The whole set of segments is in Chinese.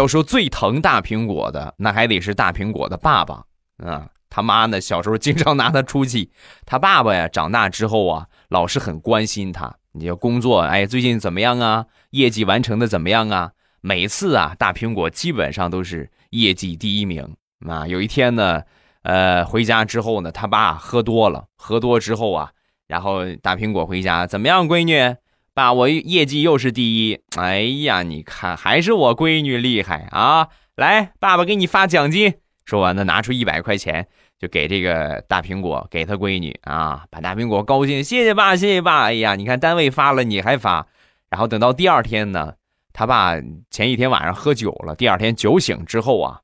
要说最疼大苹果的，那还得是大苹果的爸爸啊。他妈呢，小时候经常拿他出气。他爸爸呀，长大之后啊，老是很关心他。你要工作，哎，最近怎么样啊？业绩完成的怎么样啊？每次啊，大苹果基本上都是业绩第一名啊。有一天呢，呃，回家之后呢，他爸喝多了，喝多之后啊，然后大苹果回家怎么样，闺女？爸，我业绩又是第一。哎呀，你看，还是我闺女厉害啊！来，爸爸给你发奖金。说完呢，拿出一百块钱就给这个大苹果，给他闺女啊，把大苹果高兴，谢谢爸，谢谢爸。哎呀，你看单位发了，你还发。然后等到第二天呢，他爸前一天晚上喝酒了，第二天酒醒之后啊，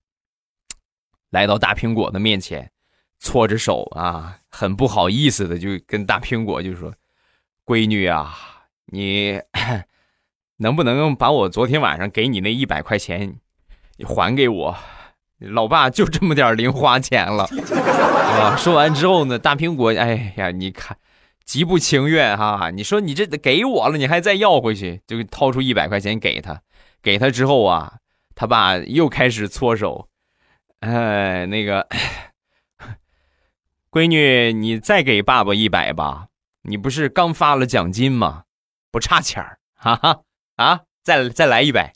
来到大苹果的面前，搓着手啊，很不好意思的就跟大苹果就说：“闺女啊，你 能不能把我昨天晚上给你那一百块钱，还给我？”老爸就这么点零花钱了，啊！说完之后呢，大苹果，哎呀，你看，极不情愿哈。你说你这给我了，你还再要回去，就掏出一百块钱给他。给他之后啊，他爸又开始搓手，哎，那个 闺女，你再给爸爸一百吧，你不是刚发了奖金吗？不差钱儿，哈 哈啊！再再来一百。